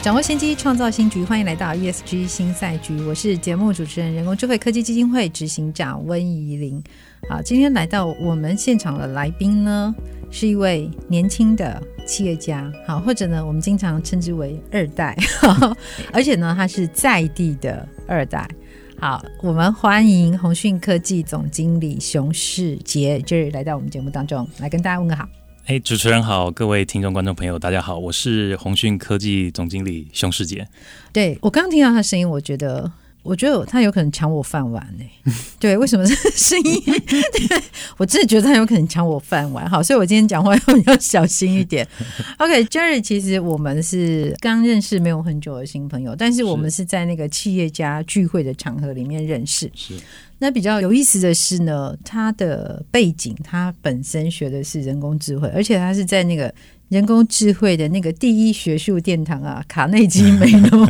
掌握先机，创造新局。欢迎来到 ESG 新赛局，我是节目主持人、人工智慧科技基金会执行长温怡玲。好，今天来到我们现场的来宾呢，是一位年轻的企业家，好，或者呢，我们经常称之为二代，而且呢，他是在地的二代。好，我们欢迎鸿讯科技总经理熊世杰，就是来到我们节目当中，来跟大家问个好。哎，主持人好，各位听众、观众朋友，大家好，我是鸿讯科技总经理熊世杰。对，我刚刚听到他声音，我觉得，我觉得他有可能抢我饭碗呢。对，为什么这个声音？对，我真的觉得他有可能抢我饭碗。好，所以我今天讲话要小心一点。OK，Jerry，其实我们是刚认识没有很久的新朋友，但是我们是在那个企业家聚会的场合里面认识。是。那比较有意思的是呢，他的背景，他本身学的是人工智慧，而且他是在那个人工智慧的那个第一学术殿堂啊，卡内基梅隆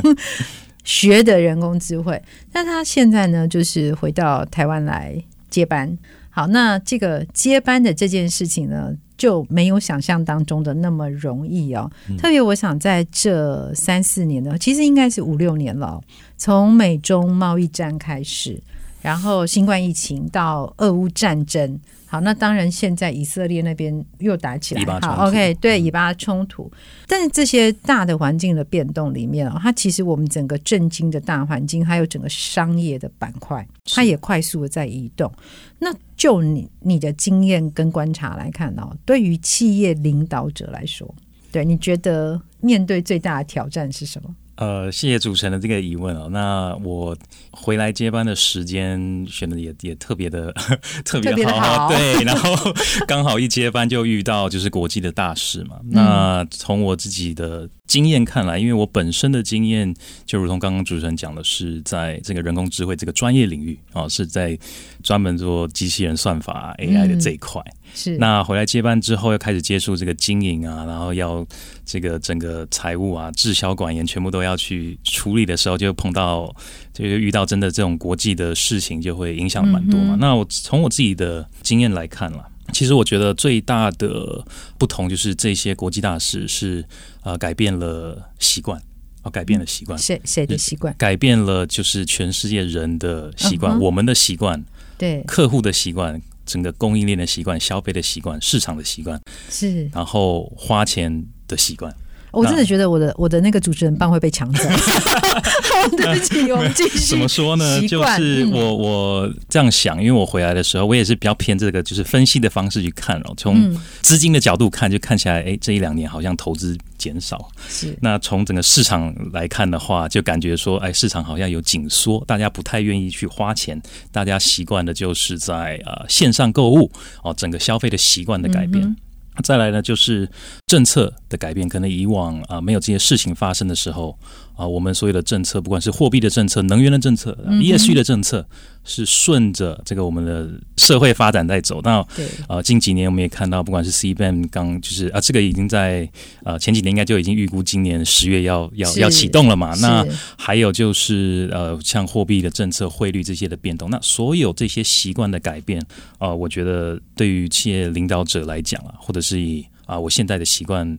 学的人工智慧。那他现在呢，就是回到台湾来接班。好，那这个接班的这件事情呢，就没有想象当中的那么容易哦。特别我想在这三四年呢，其实应该是五六年了，从美中贸易战开始。然后新冠疫情到俄乌战争，好，那当然现在以色列那边又打起来，好，OK，对，以巴冲突。但是这些大的环境的变动里面哦，它其实我们整个震惊的大环境，还有整个商业的板块，它也快速的在移动。那就你你的经验跟观察来看哦，对于企业领导者来说，对，你觉得面对最大的挑战是什么？呃，谢谢主持人的这个疑问哦。那我回来接班的时间选的也也特别的 特别好，好，对。然后刚好一接班就遇到就是国际的大事嘛。嗯、那从我自己的经验看来，因为我本身的经验就如同刚刚主持人讲的，是在这个人工智慧这个专业领域啊、哦，是在专门做机器人算法 AI 的这一块。嗯是，那回来接班之后，要开始接触这个经营啊，然后要这个整个财务啊、滞销管员全部都要去处理的时候，就碰到，就遇到真的这种国际的事情，就会影响蛮多嘛。嗯、那我从我自己的经验来看啦，其实我觉得最大的不同就是这些国际大事是呃改变了习惯，哦，改变了习惯，谁谁的习惯？改变了就是全世界人的习惯，嗯、我们的习惯，对，客户的习惯。整个供应链的习惯、消费的习惯、市场的习惯，是，然后花钱的习惯。我真的觉得我的我的那个主持人棒会被抢走。对不起，我们继续。怎么说呢？就是我我这样想，因为我回来的时候，我也是比较偏这个，就是分析的方式去看哦。从资金的角度看，就看起来，哎，这一两年好像投资减少。是。那从整个市场来看的话，就感觉说，哎，市场好像有紧缩，大家不太愿意去花钱，大家习惯的就是在呃线上购物哦，整个消费的习惯的改变。嗯再来呢，就是政策的改变。可能以往啊，没有这些事情发生的时候啊，我们所有的政策，不管是货币的政策、能源的政策、ESG 的政策，是顺着这个我们的社会发展在走。那啊，近几年我们也看到，不管是 CBAM 刚就是啊，这个已经在呃前几年应该就已经预估今年十月要要要启动了嘛。那还有就是呃，像货币的政策、汇率这些的变动，那所有这些习惯的改变啊，我觉得对于企业领导者来讲啊，或者是以啊我现在的习惯。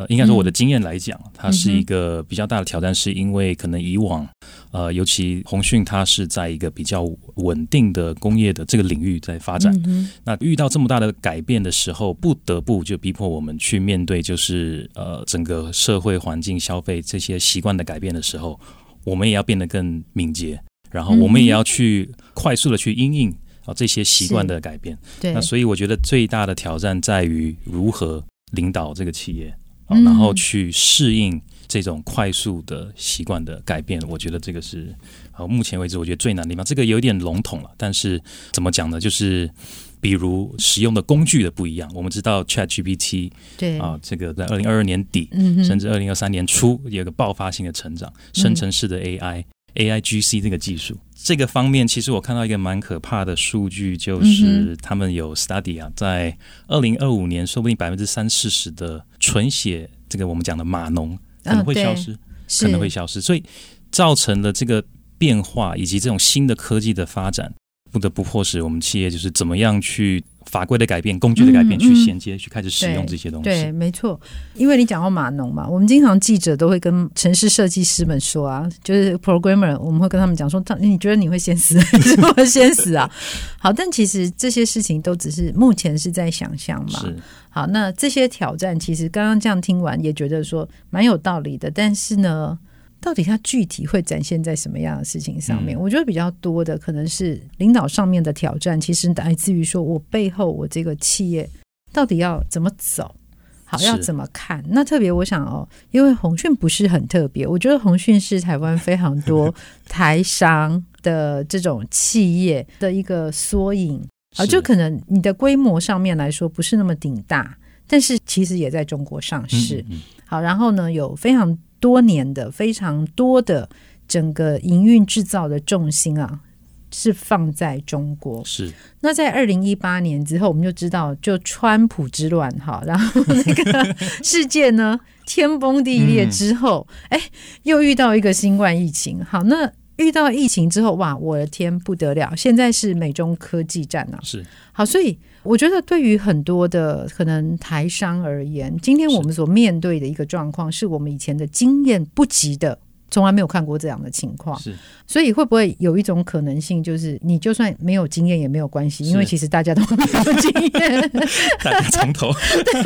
呃，应该说我的经验来讲，它是一个比较大的挑战，是因为可能以往，呃，尤其鸿讯它是在一个比较稳定的工业的这个领域在发展，那遇到这么大的改变的时候，不得不就逼迫我们去面对，就是呃整个社会环境、消费这些习惯的改变的时候，我们也要变得更敏捷，然后我们也要去快速的去因应啊这些习惯的改变。对，那所以我觉得最大的挑战在于如何领导这个企业。然后去适应这种快速的习惯的改变，我觉得这个是啊目前为止我觉得最难的地方。这个有点笼统了，但是怎么讲呢？就是比如使用的工具的不一样。我们知道 ChatGPT 对啊，这个在二零二二年底，嗯甚至二零二三年初有个爆发性的成长，生成式的 AI、AIGC 这个技术。这个方面，其实我看到一个蛮可怕的数据，就是他们有 study 啊，在二零二五年，说不定百分之三四十的纯血这个我们讲的码农可能会消失，可能会消失，所以造成了这个变化以及这种新的科技的发展，不得不迫使我们企业就是怎么样去。法规的改变，工具的改变，嗯、去衔接，去开始使用这些东西。对，对没错。因为你讲到码农嘛，我们经常记者都会跟城市设计师们说啊，就是 programmer，我们会跟他们讲说，他你觉得你会先死还是我先死啊？好，但其实这些事情都只是目前是在想象嘛。好，那这些挑战其实刚刚这样听完也觉得说蛮有道理的，但是呢。到底它具体会展现在什么样的事情上面？嗯、我觉得比较多的可能是领导上面的挑战，其实来自于说我背后我这个企业到底要怎么走，好要怎么看？那特别我想哦，因为鸿讯不是很特别，我觉得鸿讯是台湾非常多台商的这种企业的一个缩影啊，就可能你的规模上面来说不是那么顶大，但是其实也在中国上市。嗯嗯、好，然后呢有非常。多年的非常多的整个营运制造的重心啊，是放在中国。是。那在二零一八年之后，我们就知道，就川普之乱哈，然后那个 世界呢天崩地裂之后，哎、嗯，又遇到一个新冠疫情。好，那遇到疫情之后，哇，我的天不得了！现在是美中科技战啊。是。好，所以。我觉得对于很多的可能台商而言，今天我们所面对的一个状况，是我们以前的经验不及的，从来没有看过这样的情况。是，所以会不会有一种可能性，就是你就算没有经验也没有关系，因为其实大家都没有经验，大家从头对，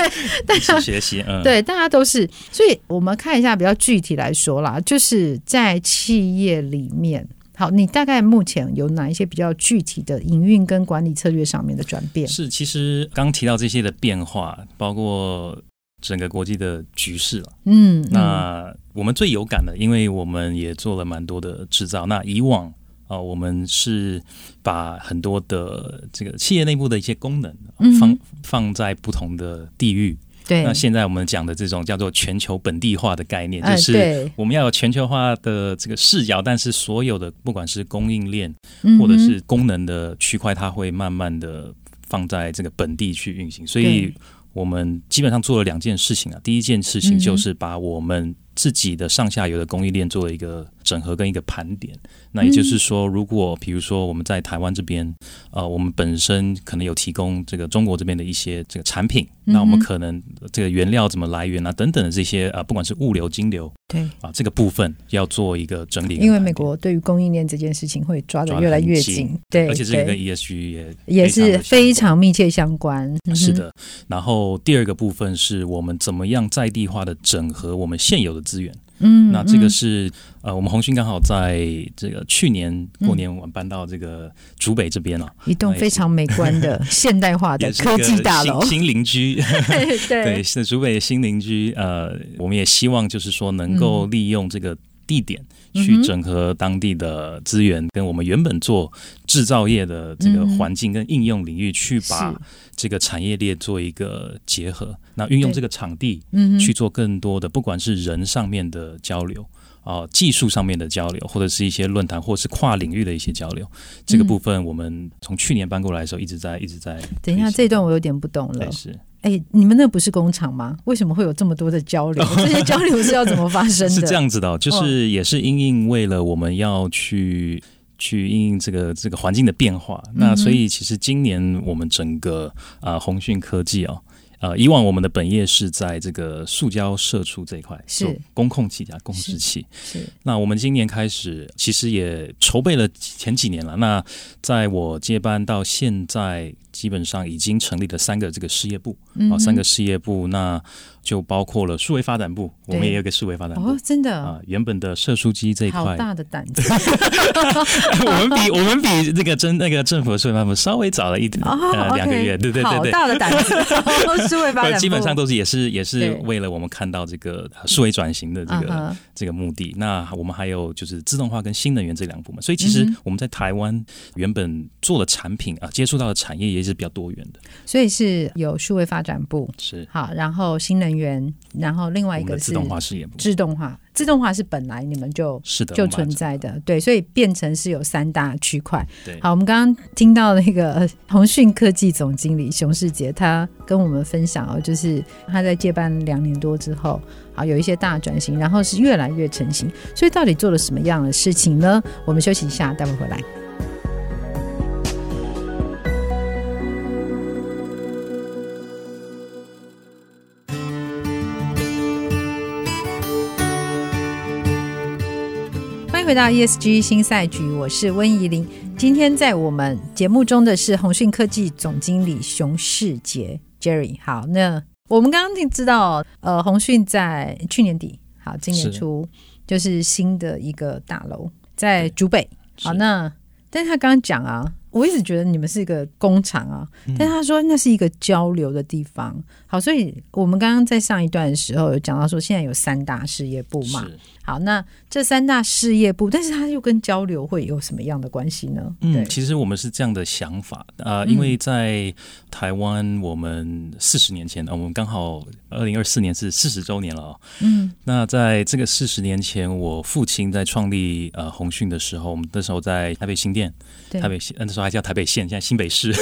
大家学习，嗯，对，大家都是。所以我们看一下比较具体来说啦，就是在企业里面。好，你大概目前有哪一些比较具体的营运跟管理策略上面的转变？是，其实刚提到这些的变化，包括整个国际的局势了。嗯，那我们最有感的，因为我们也做了蛮多的制造。那以往啊、呃，我们是把很多的这个企业内部的一些功能放放在不同的地域。对，那现在我们讲的这种叫做全球本地化的概念，就是我们要有全球化的这个视角，但是所有的不管是供应链或者是功能的区块，它会慢慢的放在这个本地去运行。所以我们基本上做了两件事情啊，第一件事情就是把我们自己的上下游的供应链做了一个整合跟一个盘点。那也就是说，如果比如说我们在台湾这边，呃，我们本身可能有提供这个中国这边的一些这个产品，那我们可能这个原料怎么来源啊等等的这些啊，不管是物流、金流，对啊，这个部分要做一个整理。因为美国对于供应链这件事情会抓得越来越紧，对，而且这个跟 ESG 也也是非常密切相关。是的。然后第二个部分是我们怎么样在地化的整合我们现有的资源。嗯，那这个是呃，我们鸿讯刚好在这个去年过年我们搬到这个竹北这边了，一栋非常美观的 现代化的科技大楼，新邻居，对。对，是竹北的新邻居。呃，我们也希望就是说能够利用这个地点去整合当地的资源，跟我们原本做制造业的这个环境跟应用领域，去把这个产业链做一个结合。那运用这个场地，去做更多的，不管是人上面的交流啊，技术上面的交流，或者是一些论坛，或者是跨领域的一些交流。这个部分，我们从去年搬过来的时候，一直在一直在。等一下，这段我有点不懂了。是，哎，你们那不是工厂吗？为什么会有这么多的交流？这些交流是要怎么发生的？是这样子的，就是也是因应为了我们要去去因应这个这个环境的变化。那所以其实今年我们整个啊鸿讯科技哦。呃，以往我们的本业是在这个塑胶射出这一块，是工控器加控制器。是，是那我们今年开始，其实也筹备了前几年了。那在我接班到现在，基本上已经成立了三个这个事业部，啊、三个事业部那。就包括了数位发展部，我们也有个数位发展部。哦，真的。啊，原本的射出机这一块，好大的胆子，我们比 我们比那个真那个政府的数位发展部稍微早了一点，呃，两个月，对对对对，好大的胆子，数位发展部。基本上都是也是也是为了我们看到这个数位转型的这个这个目的。那我们还有就是自动化跟新能源这两部门，所以其实我们在台湾原本做的产品啊，接触到的产业也是比较多元的。所以是有数位发展部是好，然后新能源，然后另外一个是自动化事业部。自动化，自动化是本来你们就是的就存在的，对，所以变成是有三大区块。对，好，我们刚刚听到那个腾讯科技总经理熊世杰，他跟我们分享哦，就是他在接班两年多之后，好有一些大转型，然后是越来越成型。所以到底做了什么样的事情呢？我们休息一下，待会回来。回到 ESG 新赛局，我是温怡玲。今天在我们节目中的是鸿讯科技总经理熊世杰 Jerry。好，那我们刚刚听知道，呃，鸿讯在去年底，好，今年初就是新的一个大楼在竹北。好，那但是他刚刚讲啊，我一直觉得你们是一个工厂啊，但他说那是一个交流的地方。好，所以我们刚刚在上一段的时候有讲到说，现在有三大事业部嘛。好，那这三大事业部，但是它又跟交流会有什么样的关系呢？嗯，其实我们是这样的想法啊、呃，因为在台湾，我们四十年前啊、我们刚好二零二四年是四十周年了、哦。嗯，那在这个四十年前，我父亲在创立呃鸿讯的时候，我们那时候在台北新店，台北县那时候还叫台北县，现在新北市。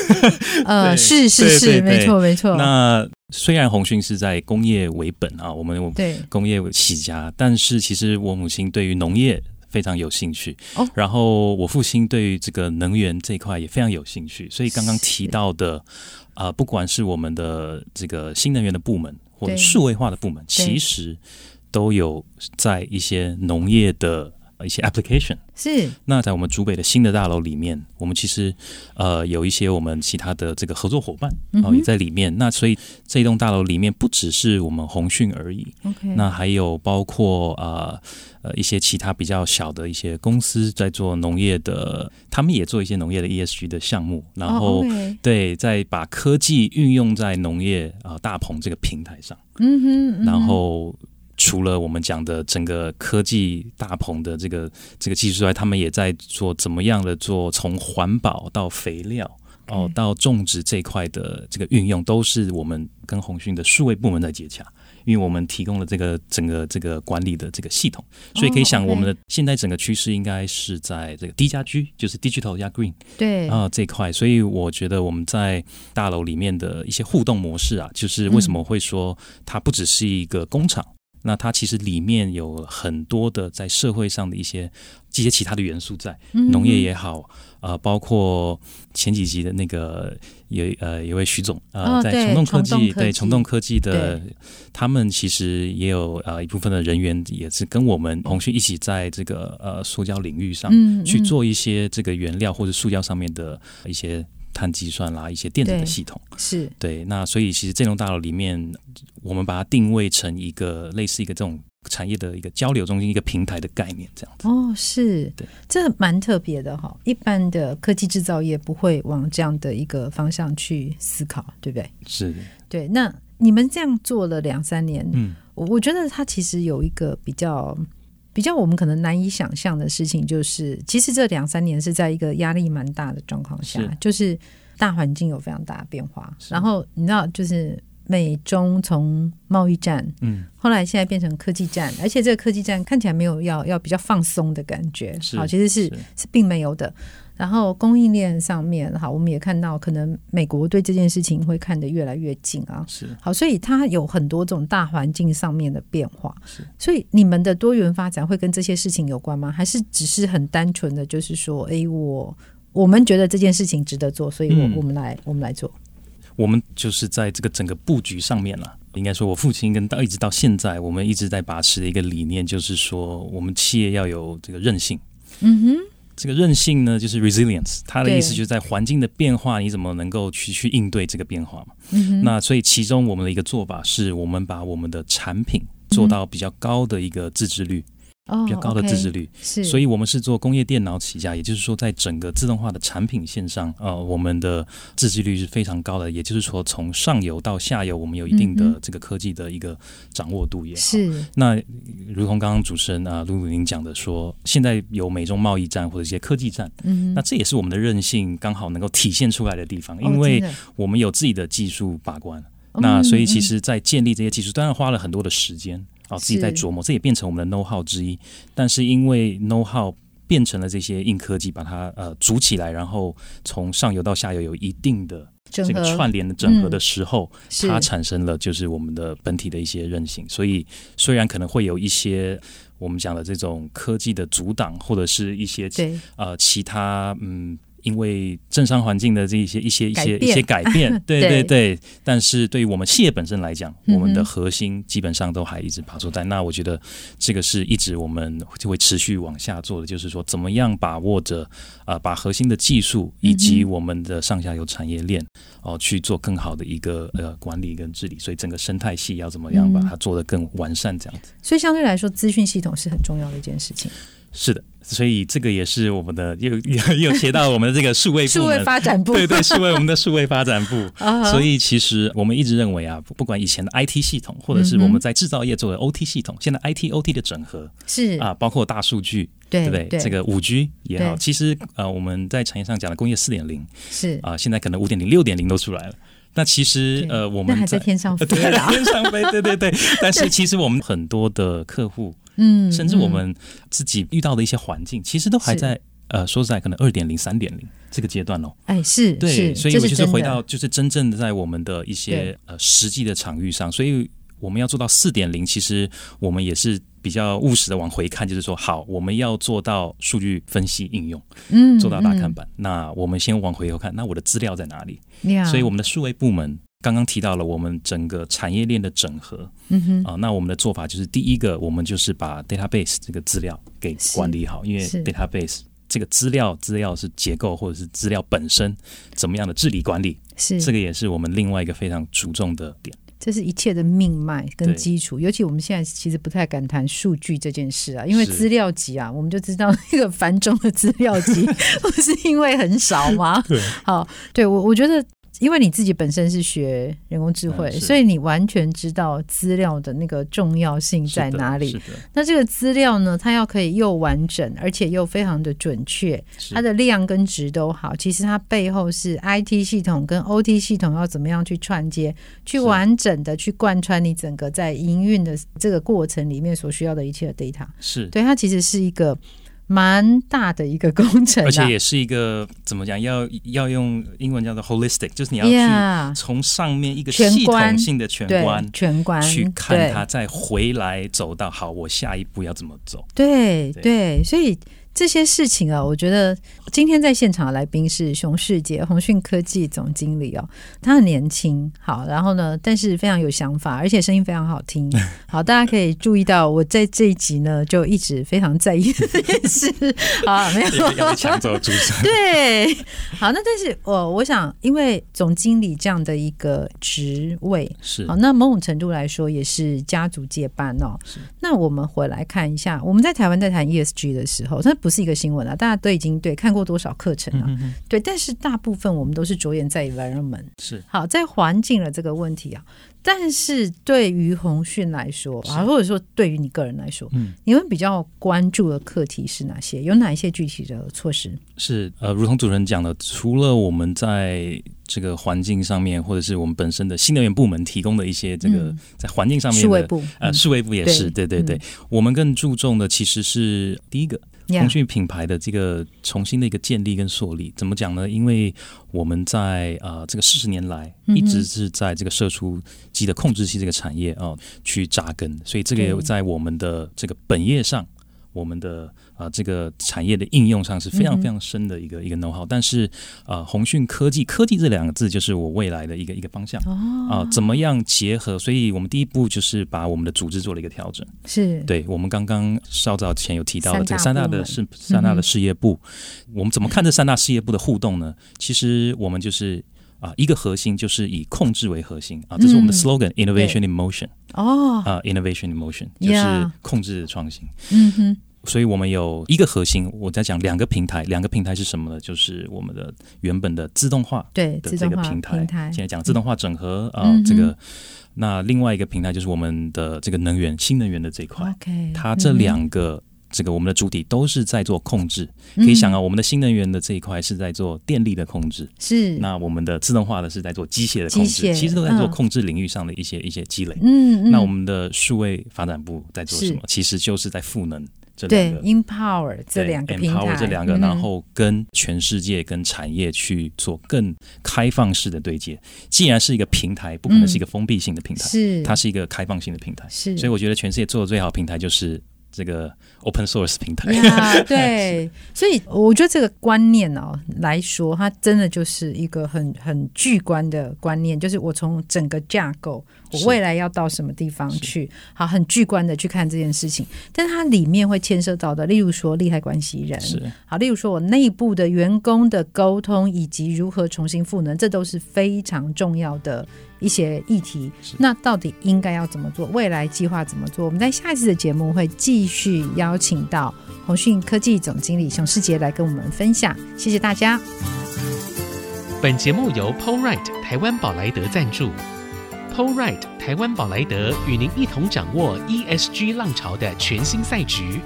呃，是是是，没错没错。那虽然鸿讯是在工业为本啊，我们对。工业起家，但是其实我母亲对于农业非常有兴趣，哦，然后我父亲对于这个能源这一块也非常有兴趣，所以刚刚提到的啊、呃，不管是我们的这个新能源的部门或者数位化的部门，其实都有在一些农业的。一些 application 是。那在我们竹北的新的大楼里面，我们其实呃有一些我们其他的这个合作伙伴哦也在里面。那所以这栋大楼里面不只是我们鸿讯而已，OK，那还有包括呃呃一些其他比较小的一些公司在做农业的，他们也做一些农业的 ESG 的项目，然后、oh. 对，在把科技运用在农业啊、呃、大棚这个平台上，嗯哼，然后。除了我们讲的整个科技大棚的这个这个技术之外，他们也在做怎么样的做从环保到肥料哦到种植这一块的这个运用，都是我们跟鸿讯的数位部门在接洽，因为我们提供了这个整个这个管理的这个系统，所以可以想我们的现在整个趋势应该是在这个低家居就是 Digital 加 Green 对。啊这一块，所以我觉得我们在大楼里面的一些互动模式啊，就是为什么会说它不只是一个工厂。那它其实里面有很多的在社会上的一些这些其他的元素在，农业也好，呃，包括前几集的那个有呃有位徐总呃，在虫洞科技对虫洞科技的，他们其实也有呃一部分的人员也是跟我们鸿讯一起在这个呃塑胶领域上去做一些这个原料或者塑胶上面的一些。碳计算啦，一些电子的系统对是对。那所以其实这栋大楼里面，我们把它定位成一个类似一个这种产业的一个交流中心、一个平台的概念，这样子。哦，是，对，这蛮特别的哈。一般的科技制造业不会往这样的一个方向去思考，对不对？是，对。那你们这样做了两三年，嗯，我我觉得它其实有一个比较。比较我们可能难以想象的事情，就是其实这两三年是在一个压力蛮大的状况下，是就是大环境有非常大的变化。然后你知道，就是美中从贸易战，嗯，后来现在变成科技战，而且这个科技战看起来没有要要比较放松的感觉，好，其实是是，是并没有的。然后供应链上面，好，我们也看到，可能美国对这件事情会看得越来越近啊。是好，所以它有很多种大环境上面的变化。是，所以你们的多元发展会跟这些事情有关吗？还是只是很单纯的，就是说，哎，我我们觉得这件事情值得做，所以我、嗯、我们来我们来做。我们就是在这个整个布局上面了。应该说，我父亲跟到一直到现在，我们一直在把持的一个理念，就是说，我们企业要有这个韧性。嗯哼。这个韧性呢，就是 resilience，它的意思就是在环境的变化，你怎么能够去去应对这个变化嘛？嗯、那所以其中我们的一个做法是，我们把我们的产品做到比较高的一个自制率。哦，比较高的自制率。是，所以我们是做工业电脑起家，也就是说，在整个自动化的产品线上，呃，我们的自制率是非常高的。也就是说，从上游到下游，我们有一定的这个科技的一个掌握度也好。是。那如同刚刚主持人啊，露露您讲的说，现在有美中贸易战或者一些科技战，嗯，那这也是我们的韧性刚好能够体现出来的地方，因为我们有自己的技术把关。那所以，其实，在建立这些技术，当然花了很多的时间。哦，自己在琢磨，这也变成我们的 know how 之一。但是因为 know how 变成了这些硬科技，把它呃组起来，然后从上游到下游有一定的这个串联的整合的时候，嗯、它产生了就是我们的本体的一些韧性。所以虽然可能会有一些我们讲的这种科技的阻挡，或者是一些呃其他嗯。因为政商环境的这一些一些一些一些改变，对对对，但是对于我们企业本身来讲，我们的核心基本上都还一直爬出在。那我觉得这个是一直我们就会持续往下做的，就是说怎么样把握着啊，把核心的技术以及我们的上下游产业链哦去做更好的一个呃管理跟治理。所以整个生态系要怎么样把它做得更完善，这样子。所以相对来说，资讯系统是很重要的一件事情。是的。所以这个也是我们的又又 又切到我们的这个数位部数位发展部，对对，数位我们的数位发展部。所以其实我们一直认为啊，不管以前的 IT 系统，或者是我们在制造业做的 OT 系统，现在 IT OT 的整合是啊，包括大数据，对不对？这个五 G 也好，其实呃，我们在产业上讲的工业四点零是啊，现在可能五点零、六点零都出来了。那其实呃，我们还 在天上飞，对，天上飞，对对对。但是其实我们很多的客户。嗯，甚至我们自己遇到的一些环境，其实都还在呃，说实在，可能二点零、三点零这个阶段哦。哎，是，对，所以我就是回到，就是真正的在我们的一些呃实际的场域上，所以我们要做到四点零，其实我们也是比较务实的往回看，就是说，好，我们要做到数据分析应用，嗯，做到大看板，那我们先往回头看，那我的资料在哪里？所以我们的数位部门。刚刚提到了我们整个产业链的整合，嗯哼，啊，那我们的做法就是第一个，我们就是把 database 这个资料给管理好，因为 database 这个资料资料是结构或者是资料本身怎么样的治理管理，是这个也是我们另外一个非常注重的点。这是一切的命脉跟基础，尤其我们现在其实不太敢谈数据这件事啊，因为资料集啊，我们就知道那个繁重的资料集 不是因为很少吗？对，好，对我我觉得。因为你自己本身是学人工智慧，所以你完全知道资料的那个重要性在哪里。那这个资料呢，它要可以又完整，而且又非常的准确，它的量跟值都好。其实它背后是 IT 系统跟 OT 系统要怎么样去串接，去完整的去贯穿你整个在营运的这个过程里面所需要的一切的 data。是对，它其实是一个。蛮大的一个工程，而且也是一个怎么讲？要要用英文叫做 holistic，就是你要去从上面一个系统性的全观，全观去看它，再回来走到好，我下一步要怎么走？对对，所以。这些事情啊，我觉得今天在现场的来宾是熊世杰，鸿讯科技总经理哦。他很年轻，好，然后呢，但是非常有想法，而且声音非常好听。好，大家可以注意到，我在这一集呢，就一直非常在意这件事。啊，没有抢走主持人。对，好，那但是我我想，因为总经理这样的一个职位是好，那某种程度来说也是家族接班哦。是，那我们回来看一下，我们在台湾在谈 ESG 的时候，他。不是一个新闻啊，大家都已经对看过多少课程了，啊，嗯、哼哼对，但是大部分我们都是着眼在 environment，是好在环境的这个问题啊。但是对于鸿讯来说啊，或者说对于你个人来说，嗯，你们比较关注的课题是哪些？有哪一些具体的措施？是呃，如同主持人讲的，除了我们在这个环境上面，或者是我们本身的新能源部门提供的一些这个在环境上面的呃，数位部也是，对对对，对，我们更注重的其实是第一个。腾讯品牌的这个重新的一个建立跟树立，怎么讲呢？因为我们在呃这个四十年来一直是在这个射出机的控制器这个产业啊、呃、去扎根，所以这个也在我们的这个本业上，我们的。啊，这个产业的应用上是非常非常深的一个、嗯、一个 know how，但是呃，鸿讯科技科技这两个字就是我未来的一个一个方向啊、哦呃，怎么样结合？所以我们第一步就是把我们的组织做了一个调整，是对我们刚刚稍早前有提到的这个三大的事三大的事业部，嗯、我们怎么看这三大事业部的互动呢？其实我们就是啊，一个核心就是以控制为核心啊，这是我们的 slogan，innovation、嗯、in motion。哦，啊，innovation in motion 就是控制创新。嗯哼，所以我们有一个核心，我在讲两个平台，两个平台是什么呢？就是我们的原本的自动化对的这个平台，平台现在讲自动化整合、嗯、啊，这个那另外一个平台就是我们的这个能源新能源的这一块。OK，它这两个。嗯这个我们的主体都是在做控制，可以想啊，我们的新能源的这一块是在做电力的控制，是那我们的自动化的是在做机械的控制，其实都在做控制领域上的一些、嗯、一些积累。嗯，嗯那我们的数位发展部在做什么？其实就是在赋能这两个对，Empower 这两个平台，Empower 这两个，然后跟全世界跟产业去做更开放式的对接。既然是一个平台，不可能是一个封闭性的平台，是、嗯、它是一个开放性的平台，是。所以我觉得全世界做的最好的平台就是。这个 open source 平台。对，所以我觉得这个观念哦来说，它真的就是一个很很巨观的观念，就是我从整个架构，我未来要到什么地方去，好，很巨观的去看这件事情，但它里面会牵涉到的，例如说利害关系人，是好，例如说我内部的员工的沟通以及如何重新赋能，这都是非常重要的。一些议题，那到底应该要怎么做？未来计划怎么做？我们在下一次的节目会继续邀请到鸿讯科技总经理熊世杰来跟我们分享。谢谢大家。本节目由 PowerRight 台湾宝莱德赞助，PowerRight 台湾宝莱德与您一同掌握 ESG 浪潮的全新赛局。